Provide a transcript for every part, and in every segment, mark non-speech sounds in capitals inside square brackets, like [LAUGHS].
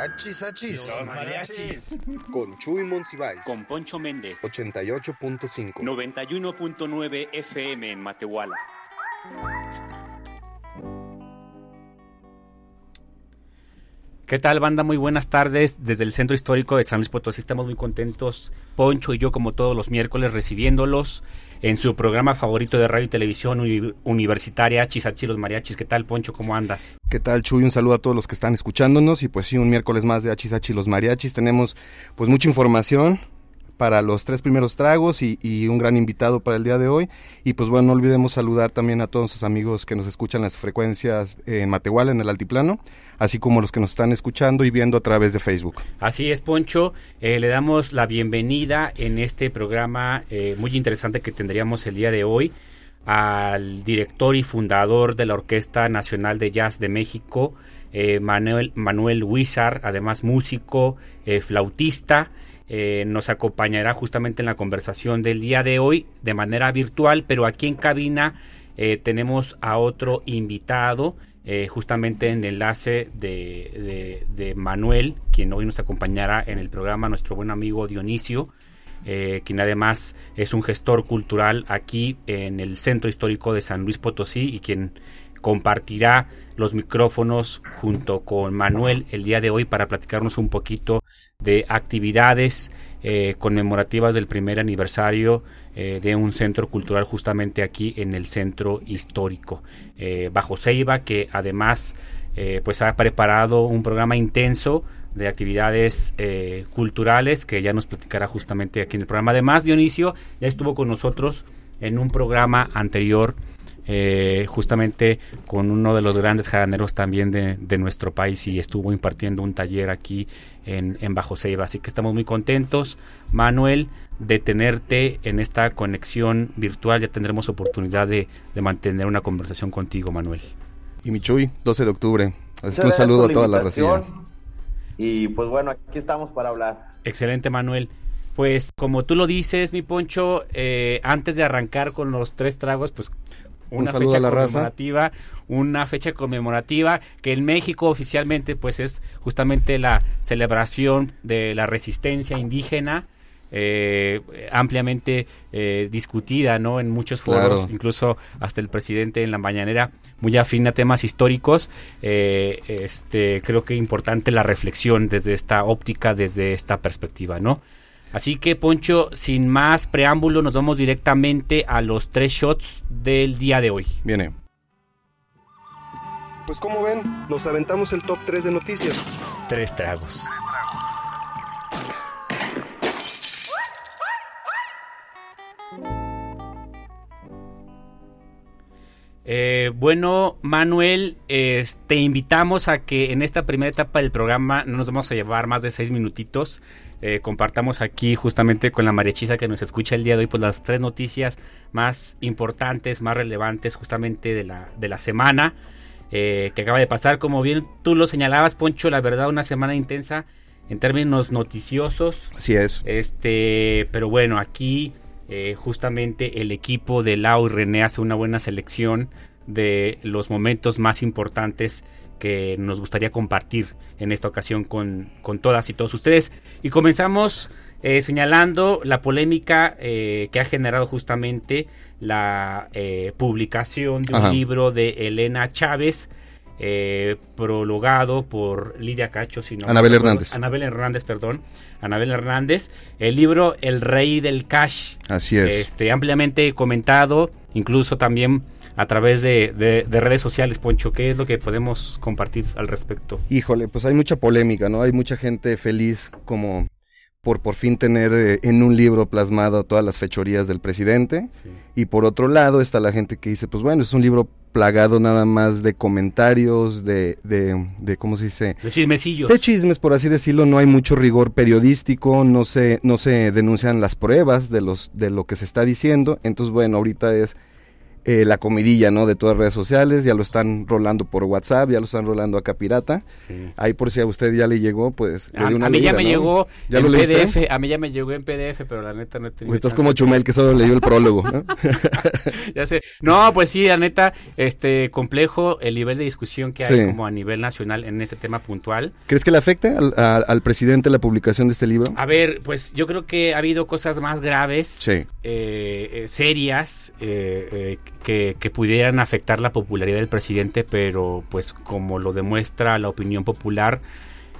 Achis, achis. Los mariachis. Con Chuy Monsiváis. Con Poncho Méndez. 88.5. 91.9 FM en Matehuala. ¿Qué tal, banda? Muy buenas tardes. Desde el Centro Histórico de San Luis Potosí estamos muy contentos, Poncho y yo, como todos los miércoles, recibiéndolos en su programa favorito de radio y televisión uni universitaria, Chisachi los Mariachis. ¿Qué tal, Poncho? ¿Cómo andas? ¿Qué tal, Chuy? Un saludo a todos los que están escuchándonos y pues sí, un miércoles más de Chisachi los Mariachis. Tenemos pues mucha información, para los tres primeros tragos y, un gran invitado para el día de hoy. Y pues bueno, no olvidemos saludar también a todos sus amigos que nos escuchan las frecuencias en Matehuala, en el Altiplano, así como los que nos están escuchando y viendo a través de Facebook. Así es, Poncho. Eh, le damos la bienvenida en este programa eh, muy interesante que tendríamos el día de hoy al director y fundador de la Orquesta Nacional de Jazz de México, eh, Manuel, Manuel Huizar, además músico, eh, flautista. Eh, nos acompañará justamente en la conversación del día de hoy de manera virtual, pero aquí en cabina eh, tenemos a otro invitado, eh, justamente en enlace de, de, Manuel, quien hoy nos acompañará en el programa, nuestro buen amigo Dionisio, quien además es un gestor cultural aquí en el Centro Histórico de San Luis Potosí y quien compartirá los micrófonos junto con Manuel el día de hoy para platicarnos un poquito de actividades eh, conmemorativas del primer aniversario eh, de un centro cultural justamente aquí en el centro histórico eh, bajo Ceiba que además pues ha preparado un programa intenso de actividades culturales que ya nos platicará justamente aquí en el programa. Además Dionisio ya estuvo con nosotros en un programa anterior eh, justamente con uno de los grandes jaraneros también de, de, nuestro país y estuvo impartiendo un taller aquí en, en Bajo Ceiba. Así que estamos muy contentos, Manuel, de tenerte en esta conexión virtual. Ya tendremos oportunidad de, de mantener una conversación contigo, Manuel. Y Michuy, 12 de octubre. Así que un saludo a toda la región. Y pues bueno, aquí estamos para hablar. Excelente, Manuel. Pues como tú lo dices, mi Poncho, eh, antes de arrancar con los tres tragos, pues una fecha conmemorativa, raza. una fecha conmemorativa que en México oficialmente pues es justamente la celebración de la resistencia indígena. Eh, ampliamente eh, discutida ¿no? en muchos foros, claro. incluso hasta el presidente en la mañanera, muy afín a temas históricos. Eh, este, creo que importante la reflexión desde esta óptica, desde esta perspectiva. ¿no? Así que, Poncho, sin más preámbulo, nos vamos directamente a los tres shots del día de hoy. Viene. Pues como ven, nos aventamos el top 3 de noticias. Tres tragos. Eh, bueno, Manuel, eh, te invitamos a que en esta primera etapa del programa no nos vamos a llevar más de seis minutitos. Eh, compartamos aquí justamente con la mariachisa que nos escucha el día de hoy, pues las tres noticias más importantes, más relevantes justamente de la, de la semana eh, que acaba de pasar. Como bien tú lo señalabas, Poncho, la verdad, una semana intensa en términos noticiosos. Así es. Este, pero bueno, aquí eh, justamente el equipo de Lau y René hace una buena selección de los momentos más importantes que nos gustaría compartir en esta ocasión con, con todas y todos ustedes. Y comenzamos eh, señalando la polémica eh, que ha generado justamente la eh, publicación de un libro de Elena Chávez, eh, prologado por Lidia Cacho, sino Anabel Hernández. Anabel Hernández, perdón. Anabel Hernández. El libro El Rey del Cash. Así es. Este, ampliamente comentado, incluso también a través de, de, de, redes sociales, Poncho, ¿qué es lo que podemos compartir al respecto? Híjole, pues hay mucha polémica, ¿no? Hay mucha gente feliz como por por fin tener eh, en un libro plasmado todas las fechorías del presidente. Sí. Y por otro lado está la gente que dice, pues bueno, es un libro plagado nada más de comentarios, de, de, de ¿cómo se dice? De chismecillos. De chismes, por así decirlo, no hay mucho rigor periodístico, no se, no se denuncian las pruebas de, los, de lo que se está diciendo, entonces bueno, ahorita es eh, la comidilla, ¿no? De todas las redes sociales, ya lo están rolando por WhatsApp, ya lo están rolando acá pirata. Sí. Ahí por si a usted ya le llegó, pues a, una a mí ya me llegó ¿Ya en PDF, a mí ya me llegó en PDF, pero la neta no he tenido pues Estás como Chumel que solo leyó el prólogo, ¿no? [LAUGHS] ya sé. No, pues sí, la neta, este complejo el nivel de discusión que hay como a nivel nacional en este tema puntual. ¿Crees que le afecte al, a, al, presidente la publicación de este libro? A ver, pues yo creo que ha habido cosas más graves, sí. eh, eh, serias, eh, que, que, pudieran afectar la popularidad del presidente, pero pues como lo demuestra la opinión popular,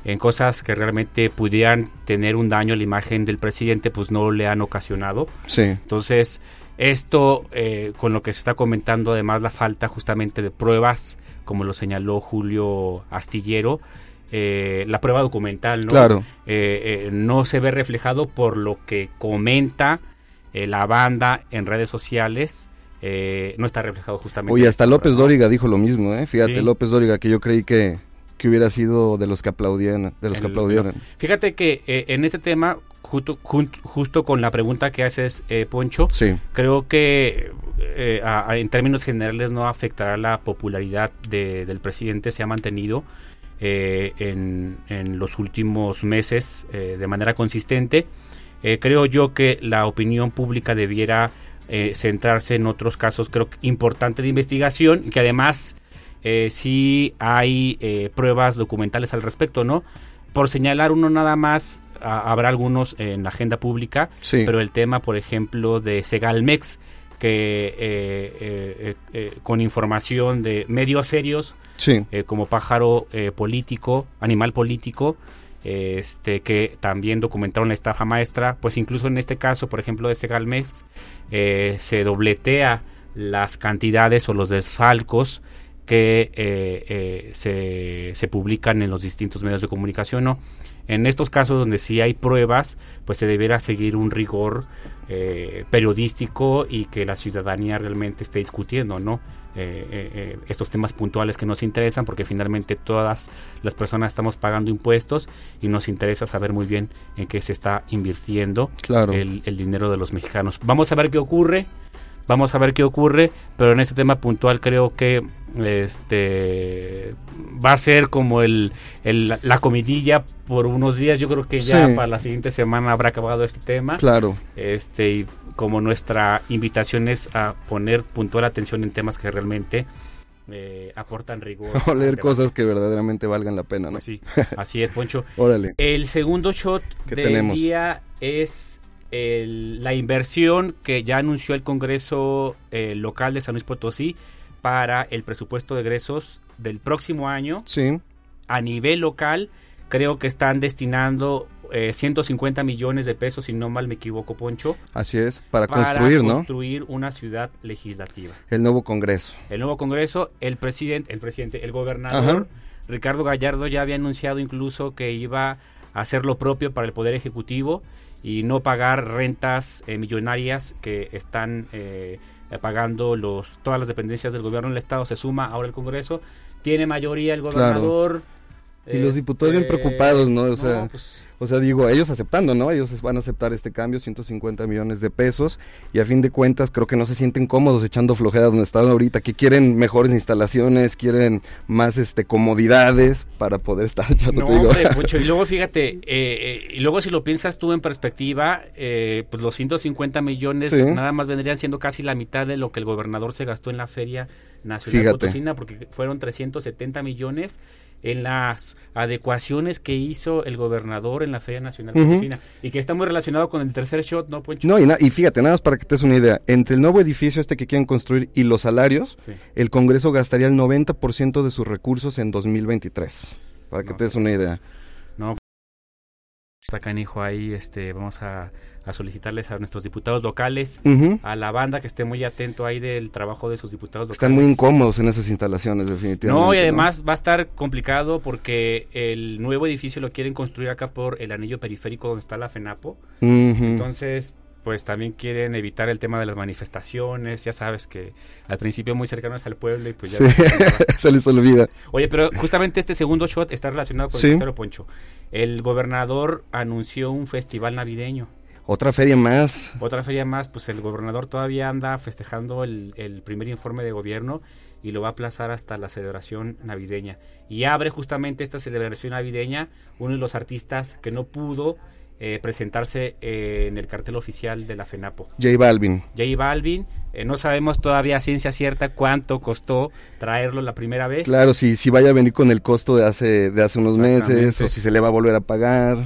en cosas que realmente pudieran tener un daño a la imagen del presidente, pues no le han ocasionado. Sí. Entonces, esto eh, con lo que se está comentando, además la falta justamente de pruebas, como lo señaló Julio Astillero, eh, la prueba documental, ¿no? Claro. Eh, eh, no se ve reflejado por lo que comenta la banda en redes sociales eh, no está reflejado justamente. Oye, hasta López Dóriga dijo lo mismo, ¿eh? Fíjate, sí. López Dóriga, que yo creí que, que hubiera sido de los que aplaudían, de los El, que aplaudieron. Fíjate que eh, en este tema, justo, justo con la pregunta que haces, eh, Poncho, sí. creo que eh, a, a, en términos generales no afectará la popularidad de, del presidente, se ha mantenido. Eh, en, en, los últimos meses eh, de manera consistente. Creo yo que la opinión pública debiera eh, centrarse en otros casos, creo que importantes de investigación, y que además eh, sí hay eh, pruebas documentales al respecto, ¿no? Por señalar uno nada más, a, habrá algunos en la agenda pública, sí. pero el tema, por ejemplo, de Segalmex, que eh, eh, con información de medios serios, sí. como pájaro político, animal político, este que también documentaron la estafa maestra, pues incluso en este caso, por ejemplo, de Segalmex, eh, se dobletea las cantidades o los desfalcos que eh, eh, se, se, publican en los distintos medios de comunicación. ¿no? En estos casos donde sí hay pruebas, pues se deberá seguir un rigor eh, periodístico y que la ciudadanía realmente esté discutiendo, ¿no? Eh, eh, estos temas puntuales que nos interesan porque finalmente todas las personas estamos pagando impuestos y nos interesa saber muy bien en qué se está invirtiendo claro. el, el dinero de los mexicanos. Vamos a ver qué ocurre. Vamos a ver qué ocurre, pero en este tema puntual creo que este va a ser como el, el, la comidilla por unos días. Yo creo que ya sí. para la siguiente semana habrá acabado este tema. Claro. Este y como nuestra invitación es a poner puntual atención en temas que realmente eh, aportan rigor. [LAUGHS] O leer cosas que verdaderamente valgan la pena, ¿no? Pues sí, así es, Poncho. [LAUGHS] Órale. El segundo shot del tenemos? día es el, la inversión que ya anunció el Congreso eh, local de San Luis Potosí para el presupuesto de egresos del próximo año. Sí. A nivel local, creo que están destinando eh, 150 millones de pesos, si no mal me equivoco, Poncho. Así es, para, para construir, ¿no? construir una ciudad legislativa. El nuevo Congreso. El nuevo Congreso, el presidente, el presidente, el gobernador, Ajá. Ricardo Gallardo ya había anunciado incluso que iba a hacer lo propio para el Poder Ejecutivo y no pagar rentas eh, millonarias que están eh, pagando los todas las dependencias del gobierno del estado se suma ahora el Congreso tiene mayoría el gobernador claro. Y los diputados bien preocupados, ¿no? O sea, no, pues, o sea, digo, ellos aceptando, ¿no? Ellos van a aceptar este cambio, 150 millones de pesos, y a fin de cuentas creo que no se sienten cómodos echando flojera donde están ahorita, que quieren mejores instalaciones, quieren más este comodidades para poder estar [LAUGHS] echando. No, hombre, [LAUGHS] mucho. Y luego fíjate, eh, eh, y luego si lo piensas tú en perspectiva, eh, pues los 150 millones sí. nada más vendrían siendo casi la mitad de lo que el gobernador se gastó en la feria nacional fíjate. Potosina, porque fueron 370 millones en las adecuaciones que hizo el gobernador en la Feria Nacional de uh -huh. y que está muy relacionado con el tercer shot, ¿no, Poncho? No, y, y, fíjate, nada más para que te des una idea, entre el nuevo edificio este que quieren construir y los salarios, sí. el Congreso gastaría el 90% de sus recursos en 2023, para que no, te des una idea. No, está canijo ahí, este, vamos a a solicitarles a nuestros diputados locales, uh -huh. a la banda que esté muy atento ahí del trabajo de sus diputados locales. Están muy incómodos en esas instalaciones, definitivamente. No, y además ¿no? va a estar complicado porque el nuevo edificio lo quieren construir acá por el anillo periférico donde está la FENAPO. Uh -huh. Entonces, pues también quieren evitar el tema de las manifestaciones, ya sabes que al principio muy cercanos al pueblo y pues ya [LAUGHS] se les olvida. Oye, pero justamente este segundo shot está relacionado con el tercero Poncho. El gobernador anunció un festival navideño. Otra feria más. Otra feria más, pues el gobernador todavía anda festejando el, el primer informe de gobierno y lo va a aplazar hasta la celebración navideña. Y abre justamente esta celebración navideña uno de los artistas que no pudo eh, presentarse eh, en el cartel oficial de la FENAPO. J Balvin. J Balvin. Eh, no sabemos todavía a ciencia cierta cuánto costó traerlo la primera vez. Claro, si, si vaya a venir con el costo de hace, de hace unos meses o si se le va a volver a pagar.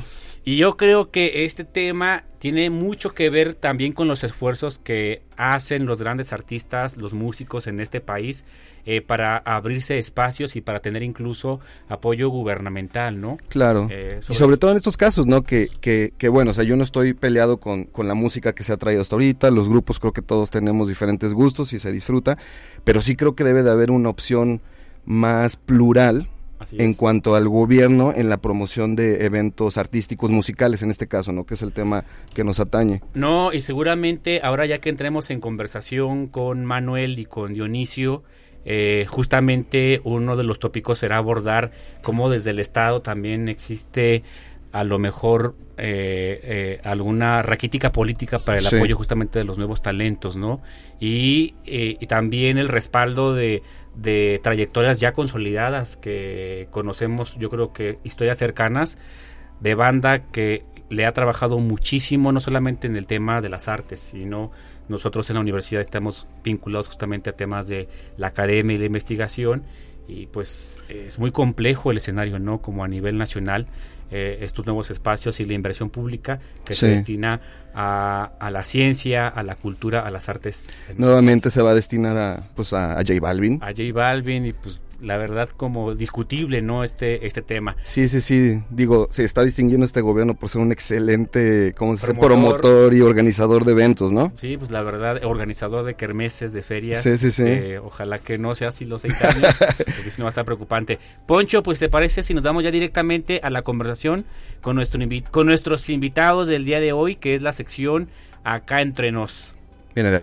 Y yo creo que este tema tiene mucho que ver también con los esfuerzos que hacen los grandes artistas, los músicos en este país, eh, para abrirse espacios y para tener incluso apoyo gubernamental, ¿no? Claro. Eh, y sobre todo en estos casos, ¿no? Que, que, que, bueno, o sea, yo no estoy peleado con, con la música que se ha traído hasta ahorita, los grupos creo que todos tenemos diferentes gustos y se disfruta, pero sí creo que debe de haber una opción más plural en cuanto al gobierno en la promoción de eventos artísticos musicales en este caso, ¿no? Que es el tema que nos atañe. No, y seguramente ahora ya que entremos en conversación con Manuel y con Dionisio, eh, justamente uno de los tópicos será abordar cómo desde el Estado también existe a lo mejor eh, eh, alguna raquítica política para el apoyo justamente de los nuevos talentos, ¿no? Y, y también el respaldo de, de trayectorias ya consolidadas que conocemos, yo creo que historias cercanas de banda que le ha trabajado muchísimo, no solamente en el tema de las artes, sino nosotros en la universidad estamos vinculados justamente a temas de la academia y la investigación y pues es muy complejo el escenario, ¿no? Como a nivel nacional, eh, estos nuevos espacios y la inversión pública que se destina a, a, la ciencia, a la cultura, a las artes. Nuevamente se va a destinar a, pues a, a J Balvin. A J Balvin y pues la verdad como discutible, ¿no? Este, este tema. Sí, sí, sí. Digo, se está distinguiendo este gobierno por ser un excelente, ¿cómo se dice? Promotor y organizador de eventos, ¿no? Sí, pues la verdad, organizador de kermeses, de ferias. Sí, sí, sí. Eh, ojalá que no sea así los seis años, [LAUGHS] porque si no va a estar preocupante. Poncho, pues te parece si nos damos ya directamente a la conversación con, nuestro con nuestros invitados del día de hoy, que es la sección Acá entre nos. Viene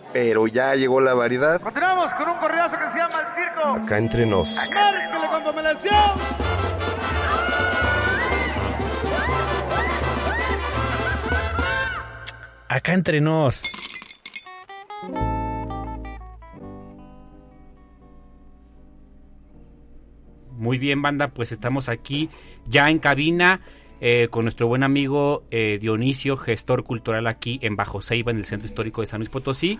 Pero ya llegó la variedad. Continuamos con un correazo que se llama El Circo. Acá entre nos. ¡Márquele con! Acá entre nos. Muy bien, banda, pues estamos aquí ya en cabina eh, con nuestro buen amigo eh, Dionisio, gestor cultural aquí en Bajo Ceiba, en el Centro Histórico de San Luis Potosí.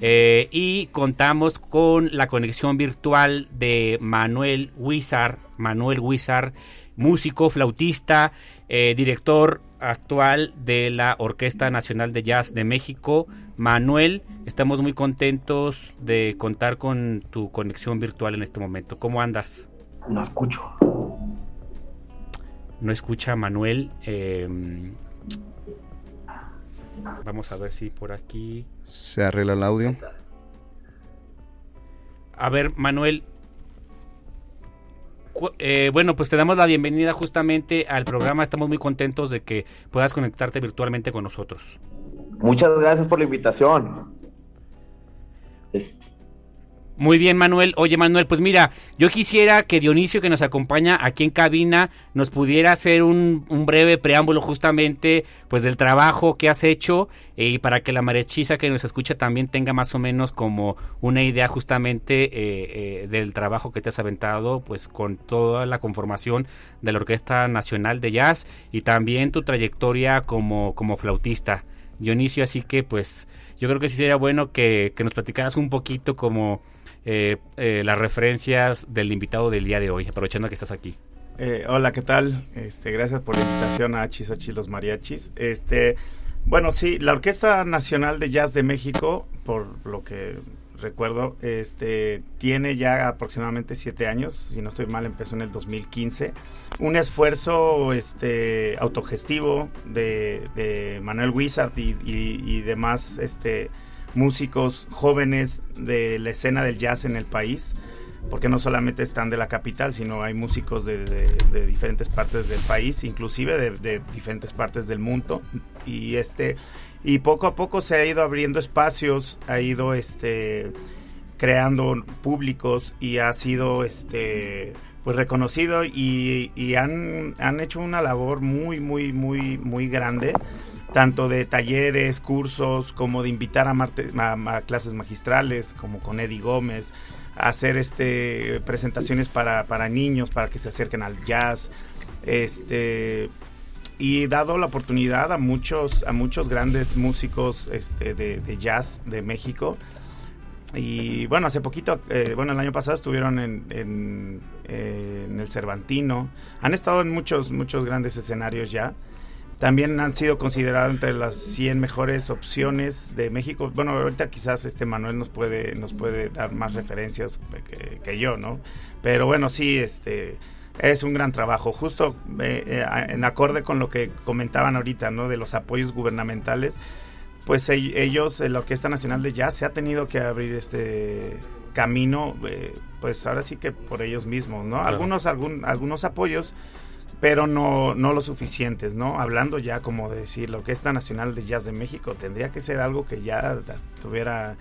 Eh, y contamos con la conexión virtual de Manuel Huizar, Manuel Huizar, músico, flautista, director actual de la Orquesta Nacional de Jazz de México. Manuel, estamos muy contentos de contar con tu conexión virtual en este momento. ¿Cómo andas? No escucho no escucha a Manuel. Em, vamos a ver si por aquí. Se arregla el audio. A ver, Manuel. Eh, bueno, pues te damos la bienvenida justamente al programa. Estamos muy contentos de que puedas conectarte virtualmente con nosotros. Muchas gracias por la invitación. Muy bien, Manuel. Oye, Manuel, pues mira, yo quisiera que Dionisio, que nos acompaña aquí en cabina, nos pudiera hacer un, breve preámbulo justamente, pues del trabajo que has hecho eh, y para que la marechiza que nos escucha también tenga más o menos como una idea justamente eh, eh, del trabajo que te has aventado, pues con toda la conformación de la Orquesta Nacional de Jazz y también tu trayectoria como, como flautista. Dionisio, así que pues yo creo que sí sería bueno que, que nos platicaras un poquito como eh, eh, las referencias del invitado del día de hoy, aprovechando que estás aquí. Eh, hola, ¿qué tal? Este, gracias por la invitación a Achis Achis los Mariachis. Este, Bueno, sí, la Orquesta Nacional de Jazz de México, por lo que recuerdo, este, tiene ya aproximadamente siete años, si no estoy mal, empezó en el 2015. Un esfuerzo este, autogestivo de, Manuel Wizard y, demás este, músicos jóvenes de la escena del jazz en el país porque no solamente están de la capital, sino hay músicos de, diferentes partes del país, inclusive de, de, diferentes partes del mundo. Y este y poco a poco se ha ido abriendo espacios, ha ido este creando públicos y ha sido este pues reconocido y, han, han hecho una labor muy muy muy muy grande tanto de talleres, cursos, como de invitar a, clases magistrales, como con Eddie Gómez, a hacer este presentaciones para, para niños, para que se acerquen al jazz, este y dado la oportunidad a muchos a muchos grandes músicos este, de, jazz de México y bueno hace poquito eh, bueno el año pasado estuvieron en, en, el Cervantino han estado en muchos muchos grandes escenarios ya también han sido considerados entre las 100 mejores opciones de México. Bueno, ahorita quizás este Manuel nos puede nos puede dar más referencias que, que yo, ¿no? Pero bueno, sí, este es un gran trabajo, justo eh, eh, en acorde con lo que comentaban ahorita, ¿no? De los apoyos gubernamentales, pues ellos, la Orquesta Nacional de Jazz, se ha tenido que abrir este camino, eh, pues ahora sí que por ellos mismos, ¿no? Algunos, algún, algunos apoyos, pero no, no lo suficientes, ¿no? Hablando ya como de decir, la Orquesta Nacional de Jazz de México tendría que ser algo que ya tuviera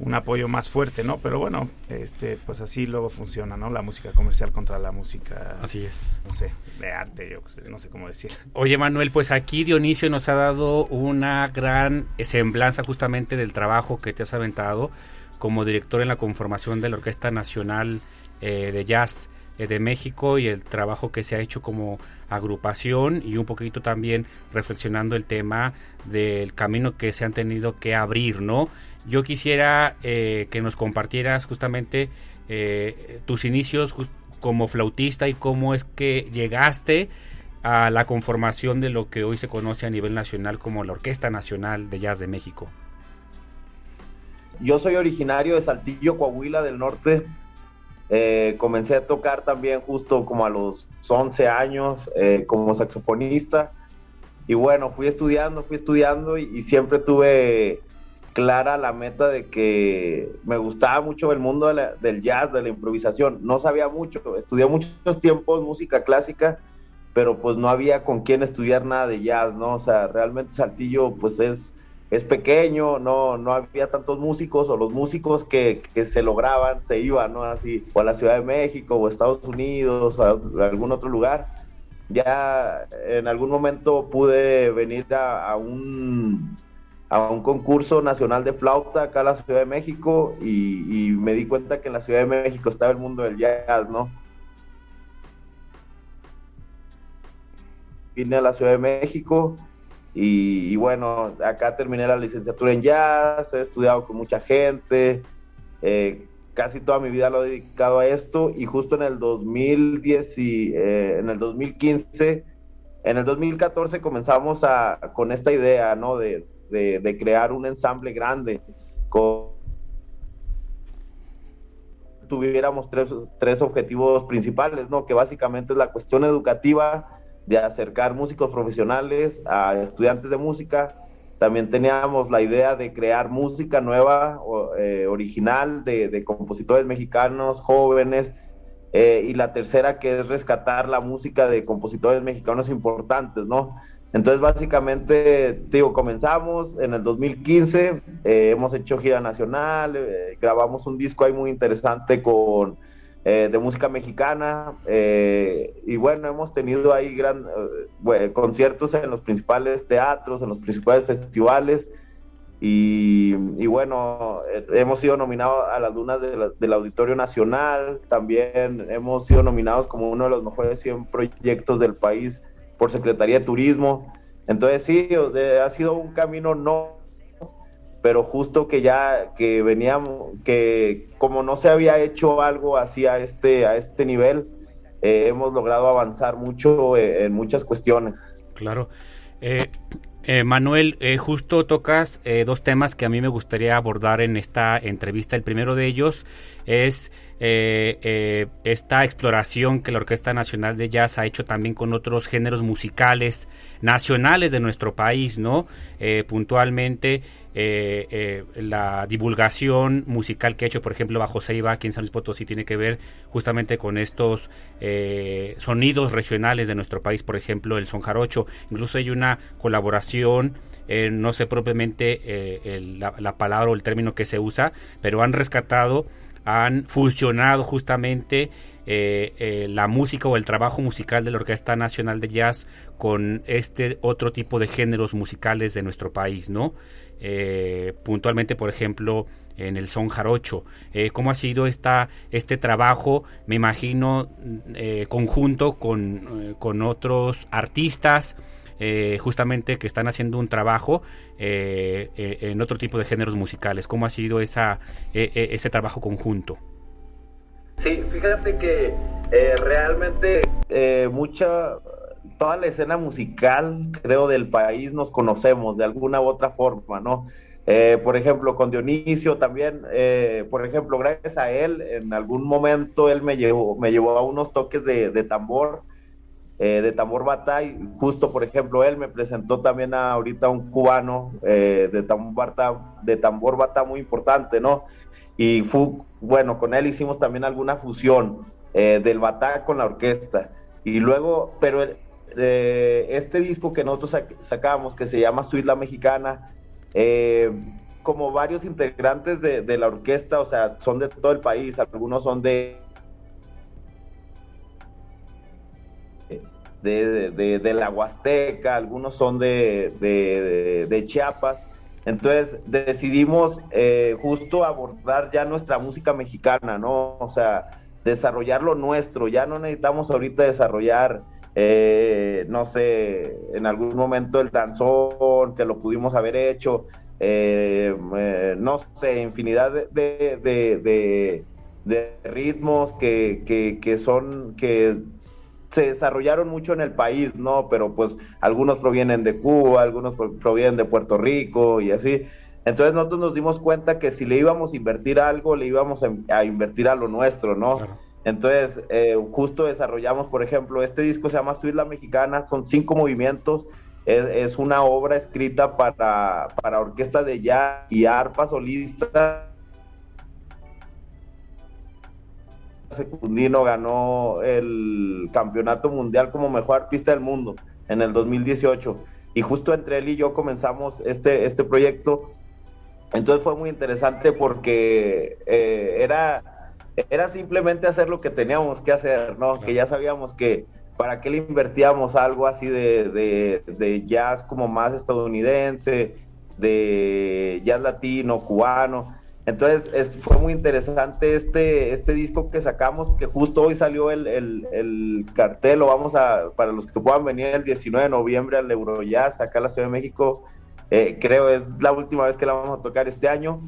un apoyo más fuerte, ¿no? Pero bueno, este, pues así luego funciona, ¿no? La música comercial contra la música. Así es. No sé, de arte, yo no sé cómo decir. Oye, Manuel, pues aquí Dionisio nos ha dado una gran semblanza justamente del trabajo que te has aventado como director en la conformación de la Orquesta Nacional eh, de Jazz de México y el trabajo que se ha hecho como agrupación y un poquito también reflexionando el tema del camino que se han tenido que abrir, ¿no? Yo quisiera eh, que nos compartieras justamente eh, tus inicios como flautista y cómo es que llegaste a la conformación de lo que hoy se conoce a nivel nacional como la Orquesta Nacional de Jazz de México. Yo soy originario de Saltillo, Coahuila del Norte. Eh, comencé a tocar también justo como a los 11 años como saxofonista. Y bueno, fui estudiando, fui estudiando y siempre tuve clara la meta de que me gustaba mucho el mundo del jazz, de la improvisación. No sabía mucho, estudié muchos tiempos música clásica, pero pues no había con quién estudiar nada de jazz, ¿no? O sea, realmente Saltillo pues es, es pequeño, no, no había tantos músicos o los músicos que, que se lograban se iban, ¿no? Así, o a la Ciudad de México o Estados Unidos o a, algún otro lugar. Ya en algún momento pude venir a un a un concurso nacional de flauta acá en la Ciudad de México y, me di cuenta que en la Ciudad de México estaba el mundo del jazz, ¿no? Vine a la Ciudad de México y, bueno, acá terminé la licenciatura en jazz, he estudiado con mucha gente, eh, casi toda mi vida lo he dedicado a esto y justo en el 2010 y, eh, en el 2015, en el 2014 comenzamos a, con esta idea, ¿no? De, de, crear un ensamble grande con tuviéramos tres, tres, objetivos principales, ¿no? Que básicamente es la cuestión educativa, de acercar músicos profesionales a estudiantes de música. También teníamos la idea de crear música nueva, eh, original, de, compositores mexicanos, jóvenes. Eh, y la tercera que es rescatar la música de compositores mexicanos importantes, ¿no? Entonces, básicamente, digo, comenzamos en el 2015, eh, hemos hecho gira nacional, eh, grabamos un disco ahí muy interesante con eh, de música mexicana y bueno, hemos tenido ahí gran, conciertos en los principales teatros, en los principales festivales y, bueno, hemos sido nominados a las lunas del Auditorio Nacional, también hemos sido nominados como uno de los mejores 100 proyectos del país por Secretaría de Turismo. Entonces sí, ha sido un camino no, pero justo que ya que veníamos, que como no se había hecho algo así a este, a este nivel, eh, hemos logrado avanzar mucho eh, en muchas cuestiones. Claro. Eh, Manuel, justo tocas dos temas que a mí me gustaría abordar en esta entrevista. El primero de ellos es esta exploración que la Orquesta Nacional de Jazz ha hecho también con otros géneros musicales nacionales de nuestro país, ¿no? puntualmente la divulgación musical que ha hecho, por ejemplo, Bajo Ceiba aquí en San Luis Potosí tiene que ver justamente con estos sonidos regionales de nuestro país, por ejemplo, el son jarocho. Incluso hay una colaboración eh, no sé propiamente eh, la, palabra o el término que se usa, pero han rescatado, han fusionado justamente eh, la música o el trabajo musical de la Orquesta Nacional de Jazz con este otro tipo de géneros musicales de nuestro país, ¿no? Puntualmente, por ejemplo, en el son jarocho. ¿Cómo ha sido esta, este trabajo, me imagino, conjunto con, con otros artistas? Eh, justamente que están haciendo un trabajo eh, eh, en otro tipo de géneros musicales. ¿Cómo ha sido esa, ese trabajo conjunto? Sí, fíjate que realmente mucha, toda la escena musical, creo, del país nos conocemos de alguna u otra forma, ¿no? por ejemplo, con Dionisio también, por ejemplo, gracias a él, en algún momento él me llevó, me llevó a unos toques de, de tambor eh, de tambor bata y justo por ejemplo él me presentó también a, ahorita un cubano eh, de tambor bata, de tambor bata muy importante, ¿no? Y fue, bueno, con él hicimos también alguna fusión eh, del bata con la orquesta. Y luego, pero este disco que nosotros sacamos, que se llama Suite La Mexicana, como varios integrantes de, de la orquesta, o sea, son de todo el país, algunos son de de, de, la Huasteca, algunos son de, de Chiapas. Entonces decidimos eh, justo abordar ya nuestra música mexicana, ¿no? O sea, desarrollar lo nuestro. Ya no necesitamos ahorita desarrollar, eh, no sé, en algún momento el danzón, que lo pudimos haber hecho, eh, no sé, infinidad de, ritmos que, que, que son, que se desarrollaron mucho en el país, ¿no? Pero pues algunos provienen de Cuba, algunos provienen de Puerto Rico y así. Entonces nosotros nos dimos cuenta que si le íbamos a invertir algo, le íbamos a, invertir a lo nuestro, ¿no? Entonces, eh, justo desarrollamos, por ejemplo, este disco se llama Suite Mexicana, son cinco movimientos, es, una obra escrita para, para orquesta de jazz y arpa solista Secundino ganó el campeonato mundial como mejor artista del mundo en el 2018. Y justo entre él y yo comenzamos este, este proyecto. Entonces fue muy interesante porque eh, era, era simplemente hacer lo que teníamos que hacer, ¿no? Que ya sabíamos que para qué le invertíamos algo así de, de, de jazz como más estadounidense, de jazz latino, cubano. Entonces fue muy interesante este, este disco que sacamos, que justo hoy salió el, cartel, lo vamos a, para los que puedan venir el 19 de noviembre al Eurojazz, acá en la Ciudad de México, eh, creo es la última vez que la vamos a tocar este año,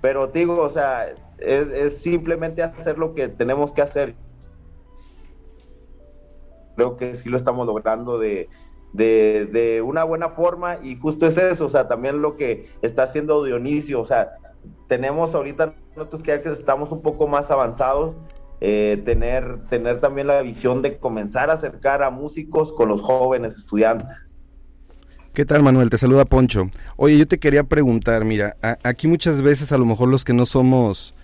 pero digo, o sea, es, simplemente hacer lo que tenemos que hacer. Creo que sí lo estamos logrando de, de, de, una buena forma y justo es eso, o sea, también lo que está haciendo Dionisio, o sea, tenemos ahorita nosotros que estamos un poco más avanzados, eh, tener, tener también la visión de comenzar a acercar a músicos con los jóvenes estudiantes. ¿Qué tal, Manuel? Te saluda Poncho. Oye, yo te quería preguntar, mira, aquí muchas veces a lo mejor los que no somos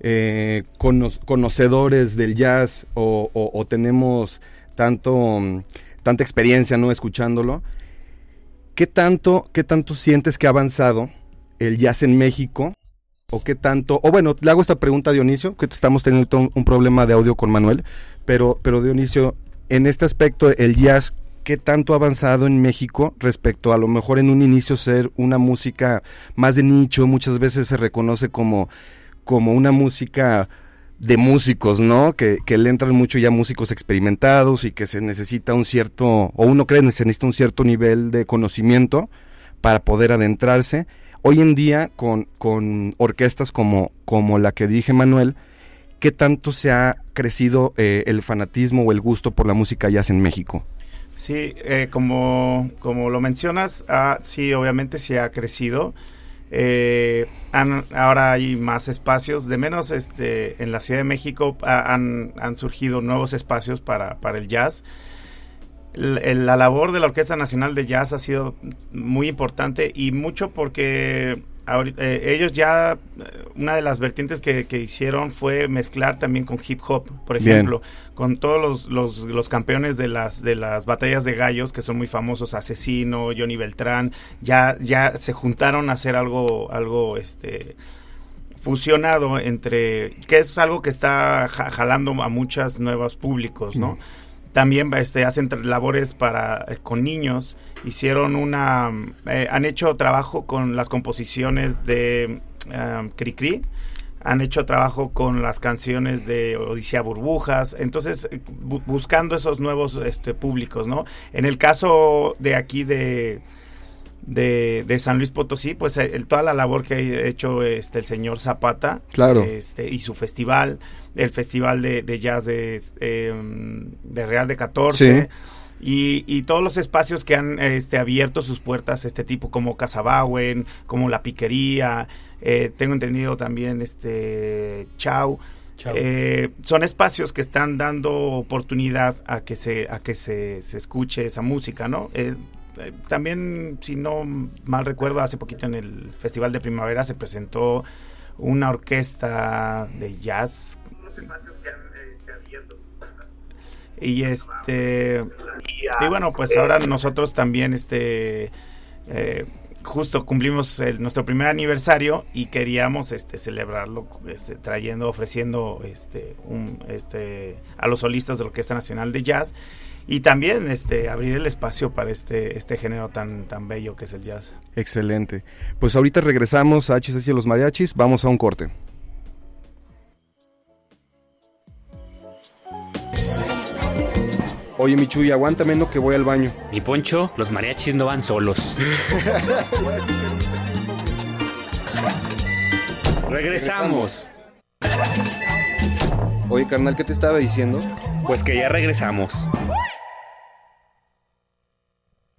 eh, conocedores del jazz o, tenemos tanto, tanta experiencia, ¿no? Escuchándolo, ¿qué tanto, ¿qué tanto sientes que ha avanzado el jazz en México o qué tanto, o bueno, le hago esta pregunta a Dionisio, que estamos teniendo un problema de audio con Manuel, pero, pero Dionisio, en este aspecto, el jazz, ¿qué tanto ha avanzado en México respecto a lo mejor en un inicio ser una música más de nicho, muchas veces se reconoce como, como una música de músicos, ¿no? Que, que le entran mucho ya músicos experimentados y que se necesita un cierto, o uno cree que se necesita un cierto nivel de conocimiento para poder adentrarse Hoy en día, con, con orquestas como, como la que dije Manuel, ¿qué tanto se ha crecido eh, el fanatismo o el gusto por la música jazz en México? Sí, eh, como, como lo mencionas, ah, sí, obviamente se ha crecido. Eh, ahora hay más espacios, de menos este, en la Ciudad de México han, han surgido nuevos espacios para, para el jazz. La, labor de la Orquesta Nacional de Jazz ha sido muy importante y mucho porque eh, ellos ya, eh, una de las vertientes que, hicieron fue mezclar también con hip hop, por ejemplo, con todos los, los, campeones de las, de las batallas de gallos, que son muy famosos, Asesino, Johnny Beltrán, ya, ya se juntaron a hacer algo, algo, este fusionado entre que es algo que está jalando a muchos nuevos públicos, ¿no? También este, hacen labores para eh, con niños. Hicieron una, eh, han hecho trabajo con las composiciones de um, Cri han hecho trabajo con las canciones de Odisea Burbujas, entonces buscando esos nuevos este, públicos, ¿no? En el caso de aquí de, de, San Luis Potosí, pues toda la labor que ha hecho este, el señor Zapata claro. este, y su festival, el festival de, jazz de, em, de, Real de 14. Y, todos los espacios que han este, abierto sus puertas, este tipo como Casabauen, como La Piquería, eh, tengo entendido también este Chau. Eh, son espacios que están dando oportunidad a que se a que se, se escuche esa música, ¿no? Eh, también, si no mal recuerdo, hace poquito en el Festival de Primavera se presentó una orquesta de jazz. Y este y bueno pues ahora nosotros también este eh, justo cumplimos nuestro primer aniversario y queríamos este celebrarlo este, trayendo ofreciendo este un este a los solistas de la Orquesta Nacional de Jazz y también este abrir el espacio para este este género tan tan bello que es el jazz. Excelente. Pues ahorita regresamos a HSH los mariachis, vamos a un corte. Oye, Michuy, aguántame no que voy al baño. Mi Poncho, los mariachis no van solos. [LAUGHS] regresamos. Oye, carnal, ¿qué te estaba diciendo? Pues que ya regresamos.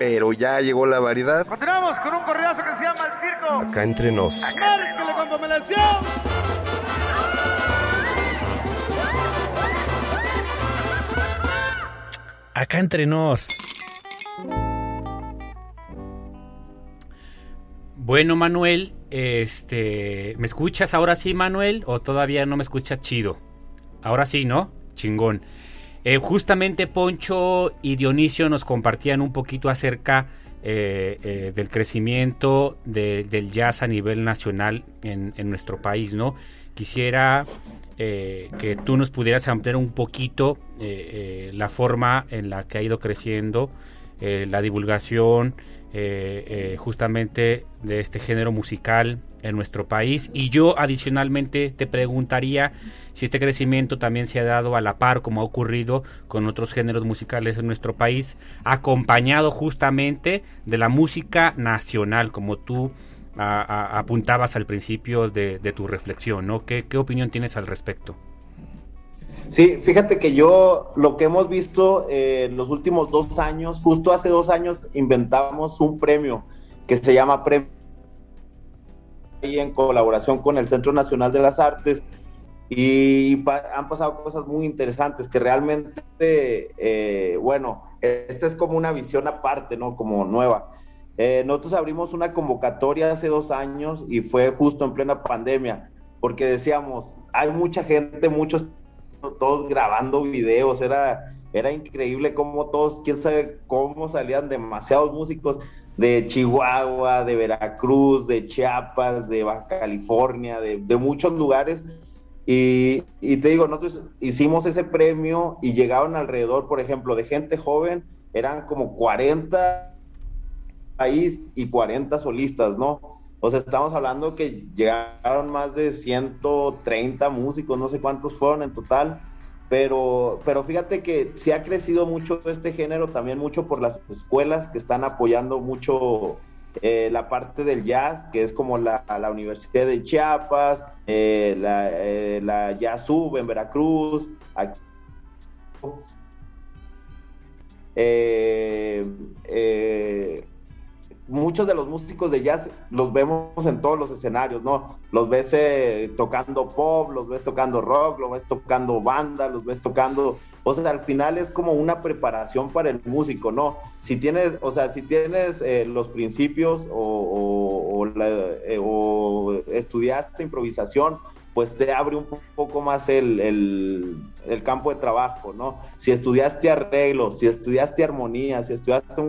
Pero ya llegó la variedad. Continuamos con un correazo que se llama El Circo. Acá entre nos. ¡Márquele con Acá entre nos. Bueno, Manuel, este, ¿me escuchas ahora sí, Manuel? ¿O todavía no me escuchas chido? Ahora sí, ¿no? Chingón. Eh, justamente Poncho y Dionisio nos compartían un poquito acerca eh, eh, del crecimiento del jazz a nivel nacional en, nuestro país, ¿no? Quisiera que tú nos pudieras ampliar un poquito la forma en la que ha ido creciendo la divulgación, eh, eh, justamente de este género musical en nuestro país. Y yo adicionalmente te preguntaría si este crecimiento también se ha dado a la par, como ha ocurrido con otros géneros musicales en nuestro país, acompañado justamente de la música nacional, como tú apuntabas al principio de, tu reflexión, ¿no? ¿Qué opinión tienes al respecto? Sí, fíjate que yo lo que hemos visto eh, en los últimos dos años, justo hace dos años inventamos un premio que se llama Premio en colaboración con el Centro Nacional de las Artes y han pasado cosas muy interesantes que realmente, eh, bueno, esta es como una visión aparte, ¿no? Como nueva. Eh, nosotros abrimos una convocatoria hace dos años y fue justo en plena pandemia, porque decíamos, hay mucha gente, muchos todos grabando videos, era, era increíble cómo todos, quién sabe cómo salían demasiados músicos de Chihuahua, de Veracruz, de Chiapas, de Baja California, de, muchos lugares. Y, y, te digo, nosotros hicimos ese premio y llegaron alrededor, por ejemplo, de gente joven, eran como 40 país y 40 solistas, ¿no? O sea, estamos hablando que llegaron más de 130 músicos, no sé cuántos fueron en total, pero, pero fíjate que sí ha crecido mucho este género, también mucho por las escuelas que están apoyando mucho eh, la parte del jazz, que es como la, la Universidad de Chiapas, eh, la, eh, la Jazz Sub en Veracruz, aquí. Eh, muchos de los músicos de jazz los vemos en todos los escenarios, ¿no? Los ves eh, tocando pop, los ves tocando rock, los ves tocando banda, los ves tocando, o sea, al final es como una preparación para el músico, ¿no? Si tienes, o sea, si tienes eh, los principios o, o, eh, o, estudiaste improvisación, pues te abre un poco más el, el, el campo de trabajo, ¿no? Si estudiaste arreglo, si estudiaste armonía, si estudiaste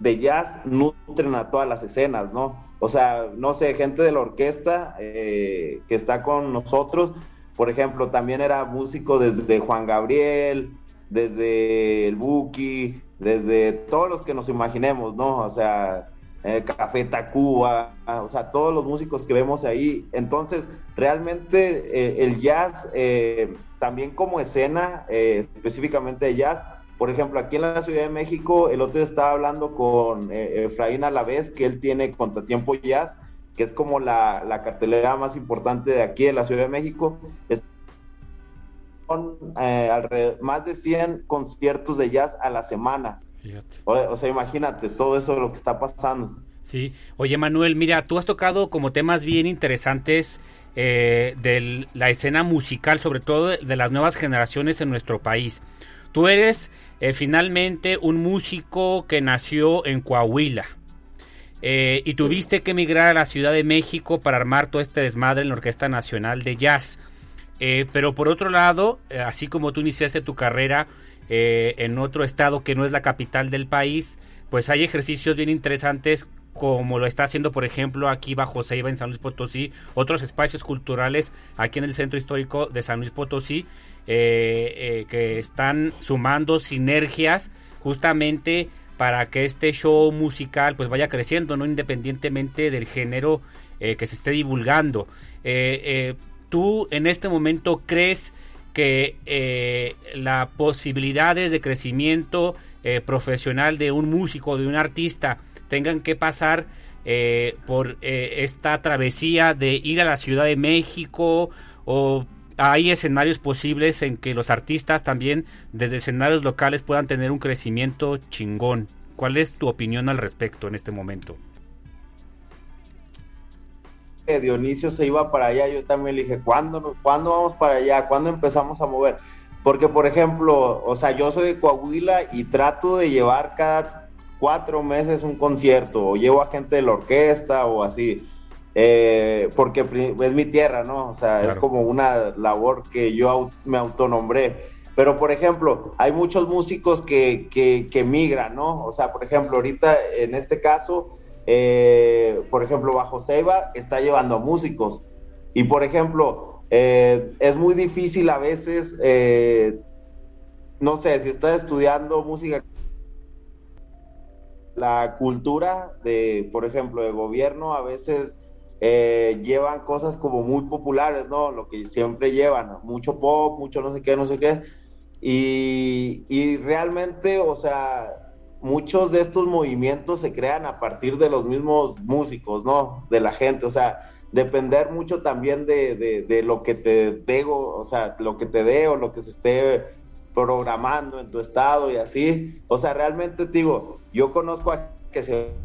de jazz nutren a todas las escenas, ¿no? O sea, no sé, gente de la orquesta eh, que está con nosotros, por ejemplo, también era músico desde Juan Gabriel, desde el Buki, desde todos los que nos imaginemos, ¿no? O sea, eh, Café Tacuba, o sea, todos los músicos que vemos ahí. Entonces, realmente eh, el jazz, eh, también como escena, específicamente de jazz, por ejemplo, aquí en la Ciudad de México, el otro día estaba hablando con eh, Efraín Alavés, que él tiene Contratiempo Jazz, que es como la, la, cartelera más importante de aquí de la Ciudad de México. Es, son eh, alrededor, más de 100 conciertos de jazz a la semana. O, o, sea, imagínate todo eso lo que está pasando. Sí, oye Manuel, mira, tú has tocado como temas bien interesantes eh, de la escena musical, sobre todo de las nuevas generaciones en nuestro país. Tú eres eh, finalmente un músico que nació en Coahuila. Eh, y tuviste que emigrar a la Ciudad de México para armar todo este desmadre en la Orquesta Nacional de Jazz. Eh, pero por otro lado, así como tú iniciaste tu carrera en otro estado que no es la capital del país, pues hay ejercicios bien interesantes como lo está haciendo, por ejemplo, aquí bajo Ceiba en San Luis Potosí, otros espacios culturales aquí en el centro histórico de San Luis Potosí, eh, eh, que están sumando sinergias justamente para que este show musical pues vaya creciendo, no independientemente del género eh, que se esté divulgando. ¿Tú en este momento crees que las posibilidades de crecimiento profesional de un músico, de un artista, tengan que pasar por esta travesía de ir a la Ciudad de México o hay escenarios posibles en que los artistas también desde escenarios locales puedan tener un crecimiento chingón. ¿Cuál es tu opinión al respecto en este momento? Dionisio se iba para allá, yo también le dije, ¿cuándo, ¿cuándo vamos para allá? ¿Cuándo empezamos a mover? Porque, por ejemplo, o sea, yo soy de Coahuila y trato de llevar cada cuatro meses un concierto, o llevo a gente de la orquesta o así, eh, porque es mi tierra, ¿no? O sea, claro. es como una labor que yo me autonombré. Pero, por ejemplo, hay muchos músicos que, que, que migran, ¿no? O sea, por ejemplo, ahorita en este caso, eh, por ejemplo, Bajo Ceiba está llevando a músicos. Y, por ejemplo, eh, es muy difícil a veces, eh, no sé, si estás estudiando música la cultura de, por ejemplo, de gobierno a veces eh, llevan cosas como muy populares, ¿no? Lo que siempre llevan, mucho pop, mucho no sé qué, no sé qué. Y, y realmente, o sea, muchos de estos movimientos se crean a partir de los mismos músicos, ¿no? De la gente, o sea, depender mucho también de, de, de lo que te dego, o sea, lo que te dé o lo que se esté programando en tu estado y así. O sea, realmente digo, yo conozco a que se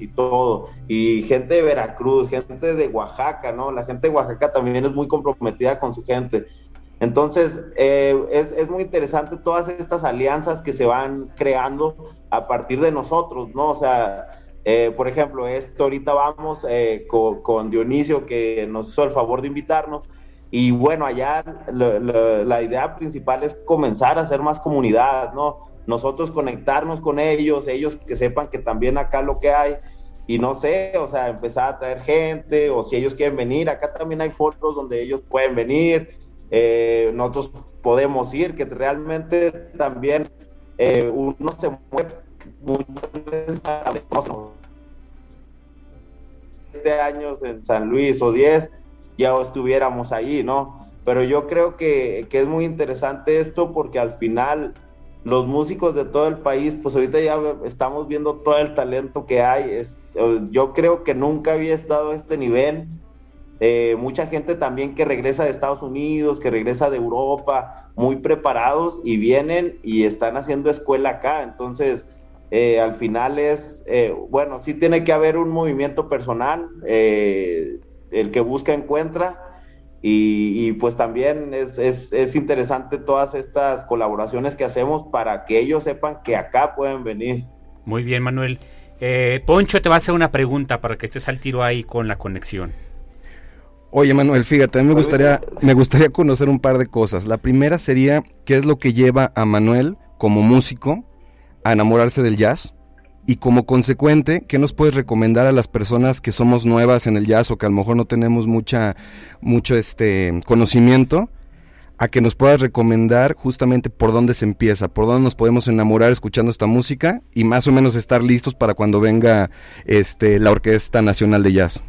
y todo, y gente de Veracruz, gente de Oaxaca, ¿no? La gente de Oaxaca también es muy comprometida con su gente. Entonces, eh, es, es, muy interesante todas estas alianzas que se van creando a partir de nosotros, ¿no? O sea, eh, por ejemplo, esto ahorita vamos eh, con, con, Dionisio que nos hizo el favor de invitarnos. Y bueno, allá la idea principal es comenzar a hacer más comunidad, ¿no? Nosotros conectarnos con ellos, ellos que sepan que también acá lo que hay. Y no sé, o sea, empezar a traer gente, o si ellos quieren venir, acá también hay foros donde ellos pueden venir. eh, nosotros podemos ir, que realmente también eh, uno se mueve muchas veces años en San Luis o 10 ya estuviéramos ahí, ¿no? Pero yo creo que, que es muy interesante esto porque al final los músicos de todo el país, pues ahorita ya estamos viendo todo el talento que hay. Es, yo creo que nunca había estado a este nivel. Eh, mucha gente también que regresa de Estados Unidos, que regresa de Europa, muy preparados y vienen y están haciendo escuela acá. Entonces, eh, al final es, eh, bueno, sí tiene que haber un movimiento personal, el que busca encuentra, y, pues también es, es, es, interesante todas estas colaboraciones que hacemos para que ellos sepan que acá pueden venir. Muy bien, Manuel. Eh, Poncho te va a hacer una pregunta para que estés al tiro ahí con la conexión. Oye, Manuel, fíjate, a mí me gustaría, me gustaría conocer un par de cosas. La primera sería, ¿qué es lo que lleva a Manuel como músico a enamorarse del jazz? Y como consecuente, ¿qué nos puedes recomendar a las personas que somos nuevas en el jazz o que a lo mejor no tenemos mucha, mucho este conocimiento? A que nos puedas recomendar justamente por dónde se empieza, por dónde nos podemos enamorar escuchando esta música y más o menos estar listos para cuando venga este la Orquesta Nacional de Jazz.